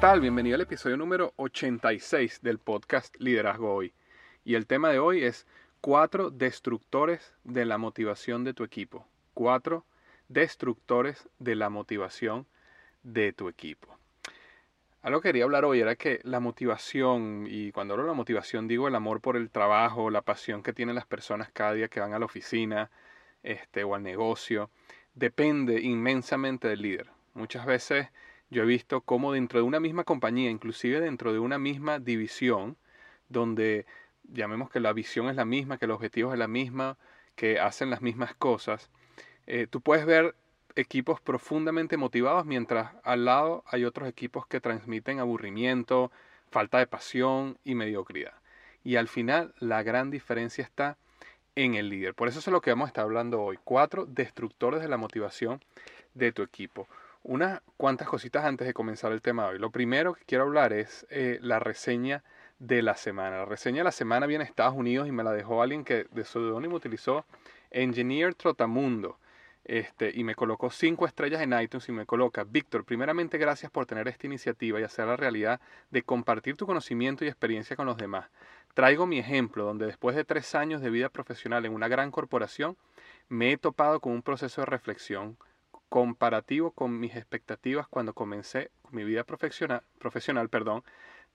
Bienvenido al episodio número 86 del podcast Liderazgo Hoy. Y el tema de hoy es cuatro destructores de la motivación de tu equipo. Cuatro destructores de la motivación de tu equipo. Algo que quería hablar hoy era que la motivación, y cuando hablo de la motivación digo el amor por el trabajo, la pasión que tienen las personas cada día que van a la oficina este, o al negocio, depende inmensamente del líder. Muchas veces yo he visto cómo dentro de una misma compañía, inclusive dentro de una misma división, donde llamemos que la visión es la misma, que el objetivo es la misma, que hacen las mismas cosas, eh, tú puedes ver equipos profundamente motivados mientras al lado hay otros equipos que transmiten aburrimiento, falta de pasión y mediocridad. Y al final la gran diferencia está en el líder. Por eso es lo que vamos a estar hablando hoy. Cuatro destructores de la motivación de tu equipo unas cuantas cositas antes de comenzar el tema de hoy. Lo primero que quiero hablar es eh, la reseña de la semana. La reseña de la semana viene de Estados Unidos y me la dejó alguien que de seudónimo utilizó Engineer Trotamundo. Este, y me colocó cinco estrellas en iTunes y me coloca, Víctor, primeramente gracias por tener esta iniciativa y hacer la realidad de compartir tu conocimiento y experiencia con los demás. Traigo mi ejemplo, donde después de tres años de vida profesional en una gran corporación, me he topado con un proceso de reflexión, comparativo con mis expectativas cuando comencé mi vida profesional, profesional perdón,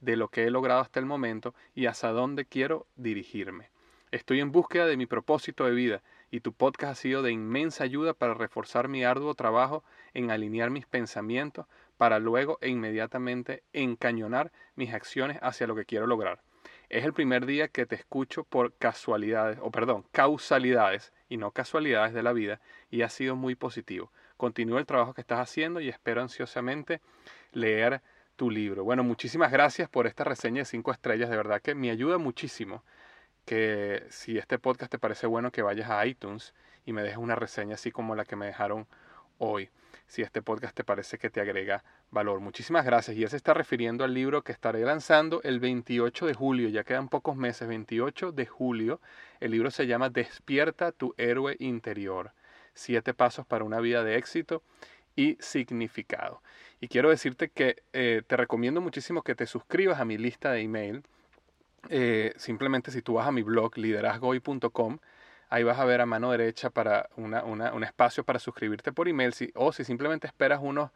de lo que he logrado hasta el momento y hacia dónde quiero dirigirme. Estoy en búsqueda de mi propósito de vida y tu podcast ha sido de inmensa ayuda para reforzar mi arduo trabajo en alinear mis pensamientos para luego e inmediatamente encañonar mis acciones hacia lo que quiero lograr. Es el primer día que te escucho por casualidades, o perdón, causalidades y no casualidades de la vida y ha sido muy positivo. Continúa el trabajo que estás haciendo y espero ansiosamente leer tu libro. Bueno, muchísimas gracias por esta reseña de cinco estrellas, de verdad que me ayuda muchísimo que si este podcast te parece bueno que vayas a iTunes y me dejes una reseña así como la que me dejaron hoy, si este podcast te parece que te agrega valor. Muchísimas gracias. Y él se está refiriendo al libro que estaré lanzando el 28 de julio, ya quedan pocos meses, 28 de julio. El libro se llama Despierta tu héroe interior siete pasos para una vida de éxito y significado. Y quiero decirte que eh, te recomiendo muchísimo que te suscribas a mi lista de email. Eh, simplemente si tú vas a mi blog liderazgoy.com, Ahí vas a ver a mano derecha para una, un espacio para suscribirte por email. Si, o si simplemente esperas unos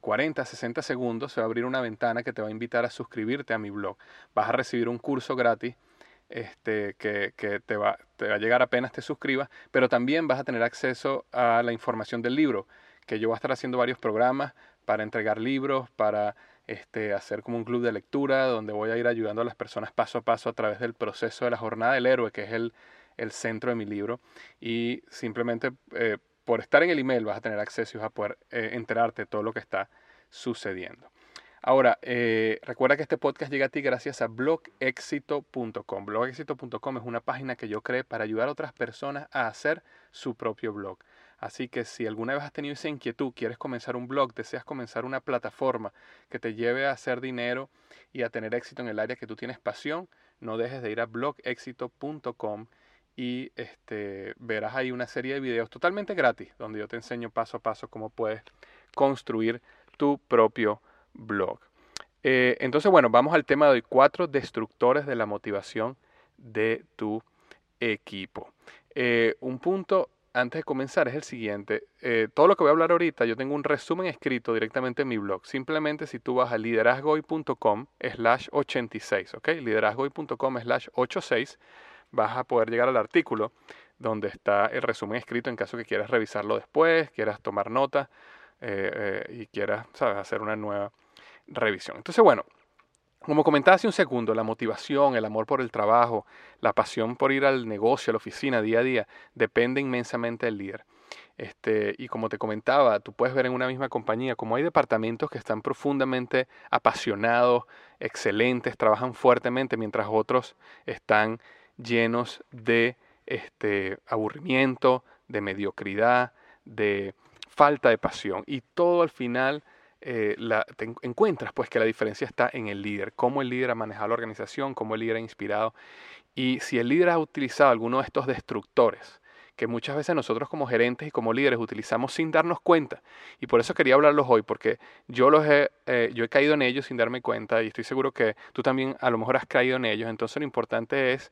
40, eh, 60 segundos, se va a abrir una ventana que te va a invitar a suscribirte a mi blog. Vas a recibir un curso gratis este, que, que te, va, te, va, a llegar apenas te suscribas, pero también vas a tener acceso a la información del libro, que yo voy a estar haciendo varios programas para entregar libros, para este, hacer como un club de lectura, donde voy a ir ayudando a las personas paso a paso a través del proceso de la jornada del héroe, que es el, el centro de mi libro. Y simplemente eh, por estar en el email vas a tener acceso y vas a poder eh, enterarte de todo lo que está sucediendo. Ahora, eh, recuerda que este podcast llega a ti gracias a blogexito.com. Blogexito.com es una página que yo creé para ayudar a otras personas a hacer su propio blog. Así que si alguna vez has tenido esa inquietud, quieres comenzar un blog, deseas comenzar una plataforma que te lleve a hacer dinero y a tener éxito en el área que tú tienes pasión, no dejes de ir a blogexito.com y este, verás ahí una serie de videos totalmente gratis donde yo te enseño paso a paso cómo puedes construir tu propio blog. Eh, entonces, bueno, vamos al tema de hoy, cuatro destructores de la motivación de tu equipo. Eh, un punto antes de comenzar es el siguiente. Eh, todo lo que voy a hablar ahorita, yo tengo un resumen escrito directamente en mi blog. Simplemente si tú vas a liderazgoy.com slash 86, ¿ok? Liderazgoy.com slash 86, vas a poder llegar al artículo donde está el resumen escrito en caso que quieras revisarlo después, quieras tomar nota y quieras, ¿sabes?, hacer una nueva revisión. Entonces, bueno, como comentaba hace un segundo, la motivación, el amor por el trabajo, la pasión por ir al negocio, a la oficina día a día, depende inmensamente del líder. Este, y como te comentaba, tú puedes ver en una misma compañía como hay departamentos que están profundamente apasionados, excelentes, trabajan fuertemente, mientras otros están llenos de este, aburrimiento, de mediocridad, de falta de pasión. Y todo al final eh, la, te encuentras pues que la diferencia está en el líder, cómo el líder ha manejado la organización, cómo el líder ha inspirado y si el líder ha utilizado alguno de estos destructores que muchas veces nosotros como gerentes y como líderes utilizamos sin darnos cuenta. Y por eso quería hablarlos hoy, porque yo, los he, eh, yo he caído en ellos sin darme cuenta y estoy seguro que tú también a lo mejor has caído en ellos. Entonces lo importante es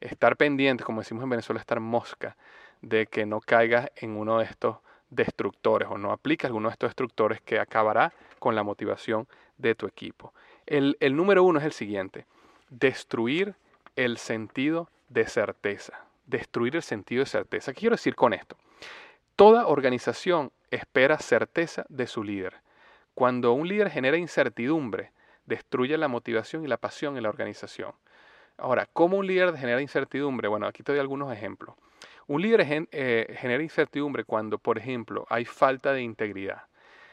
estar pendiente, como decimos en Venezuela, estar mosca, de que no caigas en uno de estos destructores o no aplica alguno de estos destructores que acabará con la motivación de tu equipo. El, el número uno es el siguiente, destruir el sentido de certeza. Destruir el sentido de certeza. ¿Qué quiero decir con esto? Toda organización espera certeza de su líder. Cuando un líder genera incertidumbre, destruye la motivación y la pasión en la organización. Ahora, ¿cómo un líder genera incertidumbre? Bueno, aquí te doy algunos ejemplos. Un líder eh, genera incertidumbre cuando, por ejemplo, hay falta de integridad.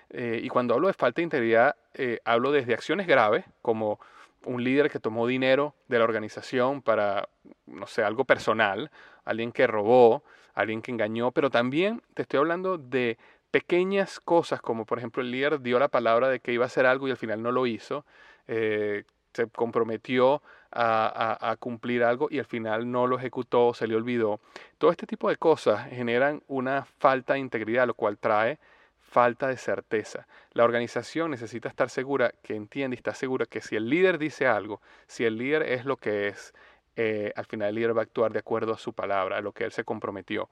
Eh, y cuando hablo de falta de integridad, eh, hablo desde acciones graves, como un líder que tomó dinero de la organización para, no sé, algo personal, alguien que robó, alguien que engañó, pero también te estoy hablando de pequeñas cosas, como por ejemplo el líder dio la palabra de que iba a hacer algo y al final no lo hizo, se comprometió a, cumplir algo y al final no lo ejecutó, se le olvidó. Todo este tipo de cosas generan una falta de integridad, lo cual trae falta de certeza. La organización necesita estar segura, que entiende y está segura que si el líder dice algo, si el líder es lo que es, eh, al final el líder va a actuar de acuerdo a su palabra, a lo que él se comprometió.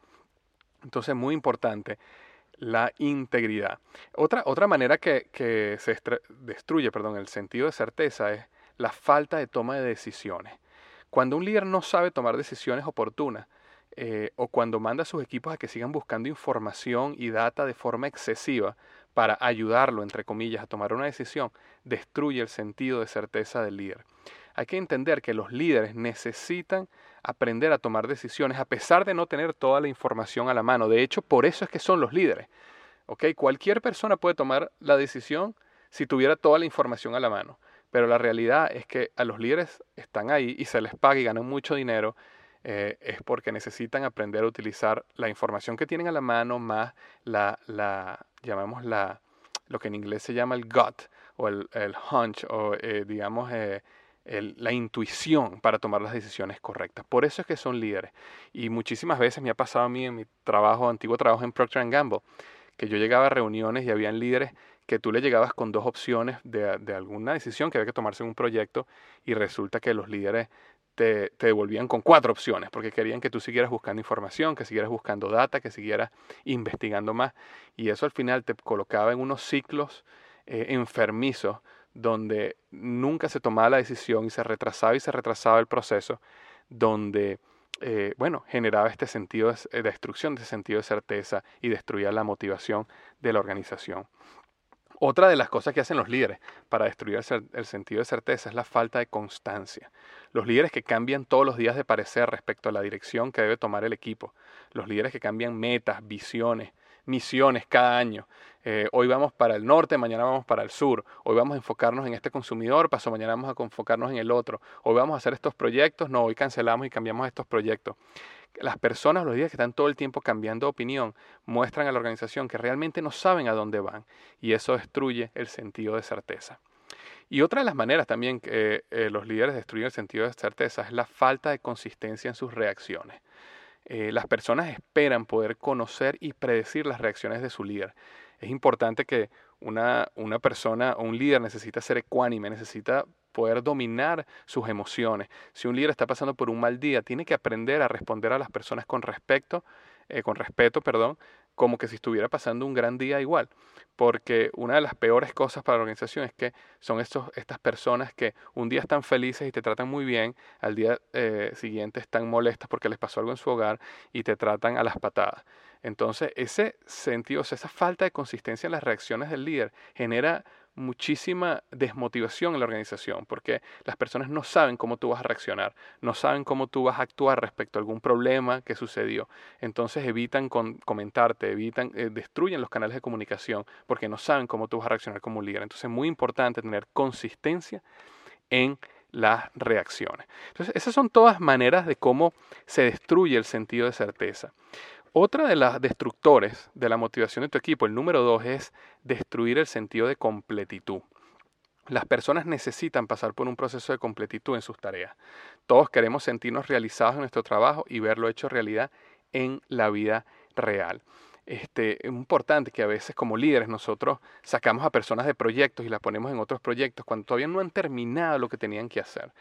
Entonces, muy importante la integridad. Otra, otra manera que, que se destruye perdón, el sentido de certeza es la falta de toma de decisiones. Cuando un líder no sabe tomar decisiones oportunas, eh, o cuando manda a sus equipos a que sigan buscando información y data de forma excesiva para ayudarlo, entre comillas, a tomar una decisión, destruye el sentido de certeza del líder. Hay que entender que los líderes necesitan aprender a tomar decisiones a pesar de no tener toda la información a la mano. De hecho, por eso es que son los líderes. Cualquier persona puede tomar la decisión si tuviera toda la información a la mano. Pero la realidad es que a los líderes están ahí y se les paga y ganan mucho dinero, eh, es porque necesitan aprender a utilizar la información que tienen a la mano más la, la llamamos la, lo que en inglés se llama el gut o el, hunch o eh, digamos eh, la intuición para tomar las decisiones correctas. Por eso es que son líderes. Y muchísimas veces me ha pasado a mí en mi trabajo, antiguo trabajo en Procter Gamble, que yo llegaba a reuniones y habían líderes que tú le llegabas con dos opciones de, alguna decisión que había que tomarse en un proyecto y resulta que los líderes te, devolvían con cuatro opciones, porque querían que tú siguieras buscando información, que siguieras buscando data, que siguieras investigando más. Y eso al final te colocaba en unos ciclos eh, enfermizos donde nunca se tomaba la decisión y se retrasaba y se retrasaba el proceso, donde, eh, bueno, generaba este sentido de destrucción, de sentido de certeza y destruía la motivación de la organización. Otra de las cosas que hacen los líderes para destruir el, sentido de certeza es la falta de constancia. Los líderes que cambian todos los días de parecer respecto a la dirección que debe tomar el equipo. Los líderes que cambian metas, visiones, misiones cada año. Eh, hoy vamos para el norte, mañana vamos para el sur. Hoy vamos a enfocarnos en este consumidor, paso mañana vamos a enfocarnos en el otro. Hoy vamos a hacer estos proyectos, no, hoy cancelamos y cambiamos estos proyectos las personas, los días que están todo el tiempo cambiando de opinión, muestran a la organización que realmente no saben a dónde van y eso destruye el sentido de certeza. Y otra de las maneras también que eh, los líderes destruyen el sentido de certeza es la falta de consistencia en sus reacciones. Eh, las personas esperan poder conocer y predecir las reacciones de su líder. Es importante que una, una persona o un líder necesita ser ecuánime, necesita poder dominar sus emociones. Si un líder está pasando por un mal día, tiene que aprender a responder a las personas con respecto, eh, con respeto, perdón, como que si estuviera pasando un gran día igual. Porque una de las peores cosas para la organización es que son estos, estas personas que un día están felices y te tratan muy bien, al día eh, siguiente están molestas porque les pasó algo en su hogar y te tratan a las patadas. Entonces, ese sentido, esa falta de consistencia en las reacciones del líder genera muchísima desmotivación en la organización, porque las personas no saben cómo tú vas a reaccionar, no saben cómo tú vas a actuar respecto a algún problema que sucedió. Entonces evitan comentarte, evitan, eh, destruyen los canales de comunicación, porque no saben cómo tú vas a reaccionar como líder. Entonces es muy importante tener consistencia en las reacciones. Entonces, esas son todas maneras de cómo se destruye el sentido de certeza. Otra de las destructores de la motivación de tu equipo, el número dos, es destruir el sentido de completitud. Las personas necesitan pasar por un proceso de completitud en sus tareas. Todos queremos sentirnos realizados en nuestro trabajo y verlo hecho realidad en la vida real. Este, es importante que a veces como líderes nosotros sacamos a personas de proyectos y las ponemos en otros proyectos cuando todavía no han terminado lo que tenían que hacer.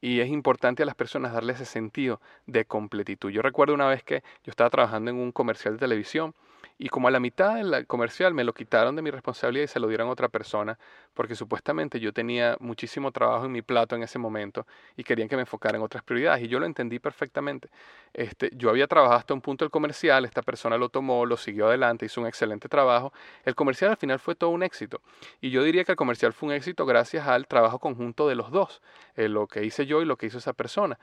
Y es importante a las personas darle ese sentido de completitud. Yo recuerdo una vez que yo estaba trabajando en un comercial de televisión y como a la mitad del comercial me lo quitaron de mi responsabilidad y se lo dieron a otra persona, porque supuestamente yo tenía muchísimo trabajo en mi plato en ese momento y querían que me enfocara en otras prioridades. Y yo lo entendí perfectamente. Este, yo había trabajado hasta un punto el comercial, esta persona lo tomó, lo siguió adelante, hizo un excelente trabajo. El comercial al final fue todo un éxito. Y yo diría que el comercial fue un éxito gracias al trabajo conjunto de los dos, eh, lo que hice yo y lo que hizo esa persona.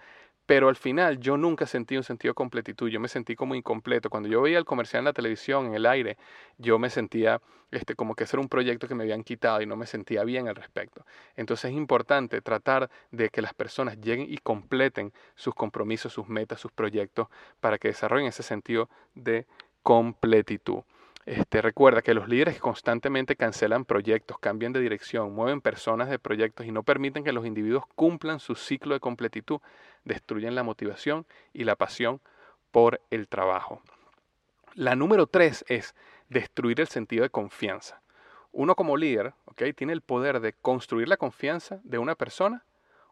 Pero al final yo nunca sentí un sentido de completitud, yo me sentí como incompleto. Cuando yo veía el comercial en la televisión, en el aire, yo me sentía este, como que ese un proyecto que me habían quitado y no me sentía bien al respecto. Entonces es importante tratar de que las personas lleguen y completen sus compromisos, sus metas, sus proyectos, para que desarrollen ese sentido de completitud. Este, recuerda que los líderes constantemente cancelan proyectos, cambian de dirección, mueven personas de proyectos y no permiten que los individuos cumplan su ciclo de completitud, destruyen la motivación y la pasión por el trabajo. La número tres es destruir el sentido de confianza. Uno como líder tiene el poder de construir la confianza de una persona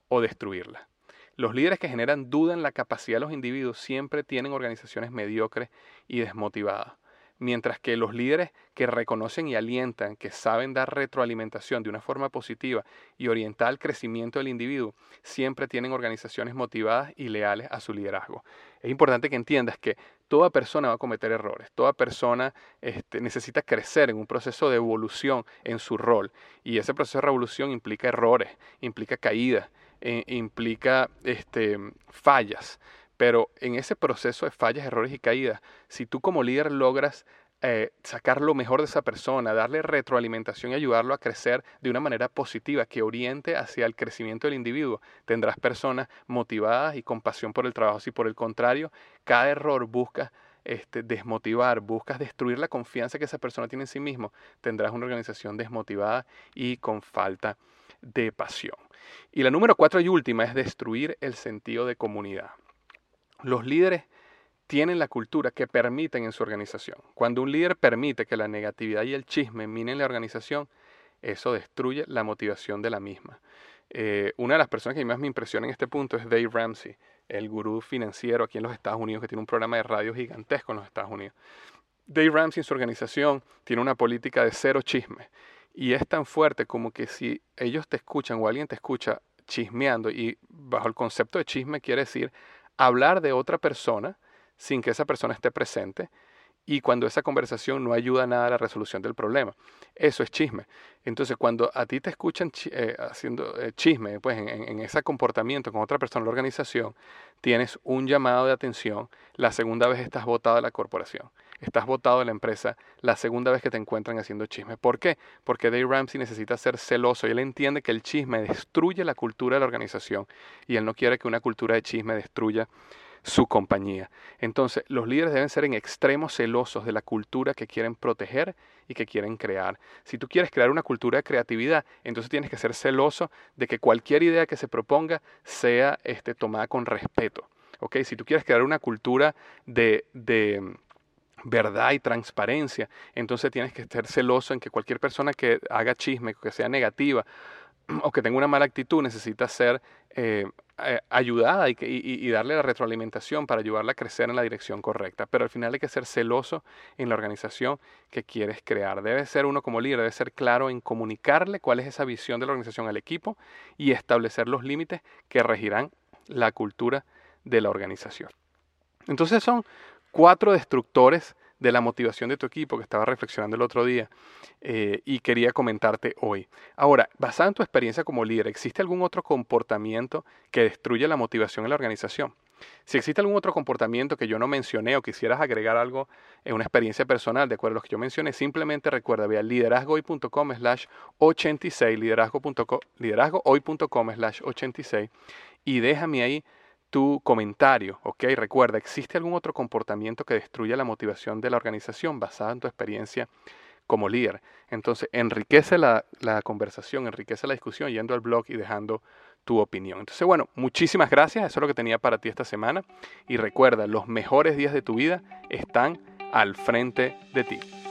o destruirla. Los líderes que generan duda en la capacidad de los individuos siempre tienen organizaciones mediocres y desmotivadas mientras que los líderes que reconocen y alientan, que saben dar retroalimentación de una forma positiva y orientar al crecimiento del individuo, siempre tienen organizaciones motivadas y leales a su liderazgo. Es importante que entiendas que toda persona va a cometer errores, toda persona este, necesita crecer en un proceso de evolución en su rol y ese proceso de revolución implica errores, implica caídas, eh, implica este, fallas. Pero en ese proceso de fallas, errores y caídas, si tú como líder logras eh, sacar lo mejor de esa persona, darle retroalimentación y ayudarlo a crecer de una manera positiva que oriente hacia el crecimiento del individuo, tendrás personas motivadas y con pasión por el trabajo. Si por el contrario, cada error busca este, desmotivar, buscas destruir la confianza que esa persona tiene en sí mismo, tendrás una organización desmotivada y con falta de pasión. Y la número cuatro y última es destruir el sentido de comunidad. Los líderes tienen la cultura que permiten en su organización. Cuando un líder permite que la negatividad y el chisme minen la organización, eso destruye la motivación de la misma. Eh, una de las personas que más me impresiona en este punto es Dave Ramsey, el gurú financiero aquí en los Estados Unidos, que tiene un programa de radio gigantesco en los Estados Unidos. Dave Ramsey en su organización tiene una política de cero chisme. Y es tan fuerte como que si ellos te escuchan o alguien te escucha chismeando, y bajo el concepto de chisme quiere decir hablar de otra persona sin que esa persona esté presente, y cuando esa conversación no ayuda nada a la resolución del problema. Eso es chisme. Entonces, cuando a ti te escuchan eh, haciendo eh, chisme, pues en, ese comportamiento con otra persona en la organización, tienes un llamado de atención, la segunda vez estás votado de la corporación, estás votado de la empresa, la segunda vez que te encuentran haciendo chisme. ¿Por qué? Porque Dave Ramsey necesita ser celoso y él entiende que el chisme destruye la cultura de la organización y él no quiere que una cultura de chisme destruya su compañía. Entonces, los líderes deben ser en extremo celosos de la cultura que quieren proteger y que quieren crear. Si tú quieres crear una cultura de creatividad, entonces tienes que ser celoso de que cualquier idea que se proponga sea este, tomada con respeto. ¿okay? Si tú quieres crear una cultura de, de verdad y transparencia, entonces tienes que ser celoso en que cualquier persona que haga chisme, que sea negativa o que tenga una mala actitud, necesita ser eh, eh, ayudada y, darle la retroalimentación para ayudarla a crecer en la dirección correcta. Pero al final hay que ser celoso en la organización que quieres crear. Debe ser uno como líder, debe ser claro en comunicarle cuál es esa visión de la organización al equipo y establecer los límites que regirán la cultura de la organización. Entonces son cuatro destructores de la motivación de tu equipo que estaba reflexionando el otro día eh, y quería comentarte hoy. Ahora, basada en tu experiencia como líder, ¿existe algún otro comportamiento que destruye la motivación en la organización? Si existe algún otro comportamiento que yo no mencioné o quisieras agregar algo en una experiencia personal de acuerdo a lo que yo mencioné, simplemente recuerda, ve a liderazgohoy.com slash 86, liderazgohoy.com slash 86 y déjame ahí tu comentario, ¿ok? Recuerda, ¿existe algún otro comportamiento que destruya la motivación de la organización basada en tu experiencia como líder? Entonces, enriquece la, la conversación, enriquece la discusión yendo al blog y dejando tu opinión. Entonces, bueno, muchísimas gracias, eso es lo que tenía para ti esta semana y recuerda, los mejores días de tu vida están al frente de ti.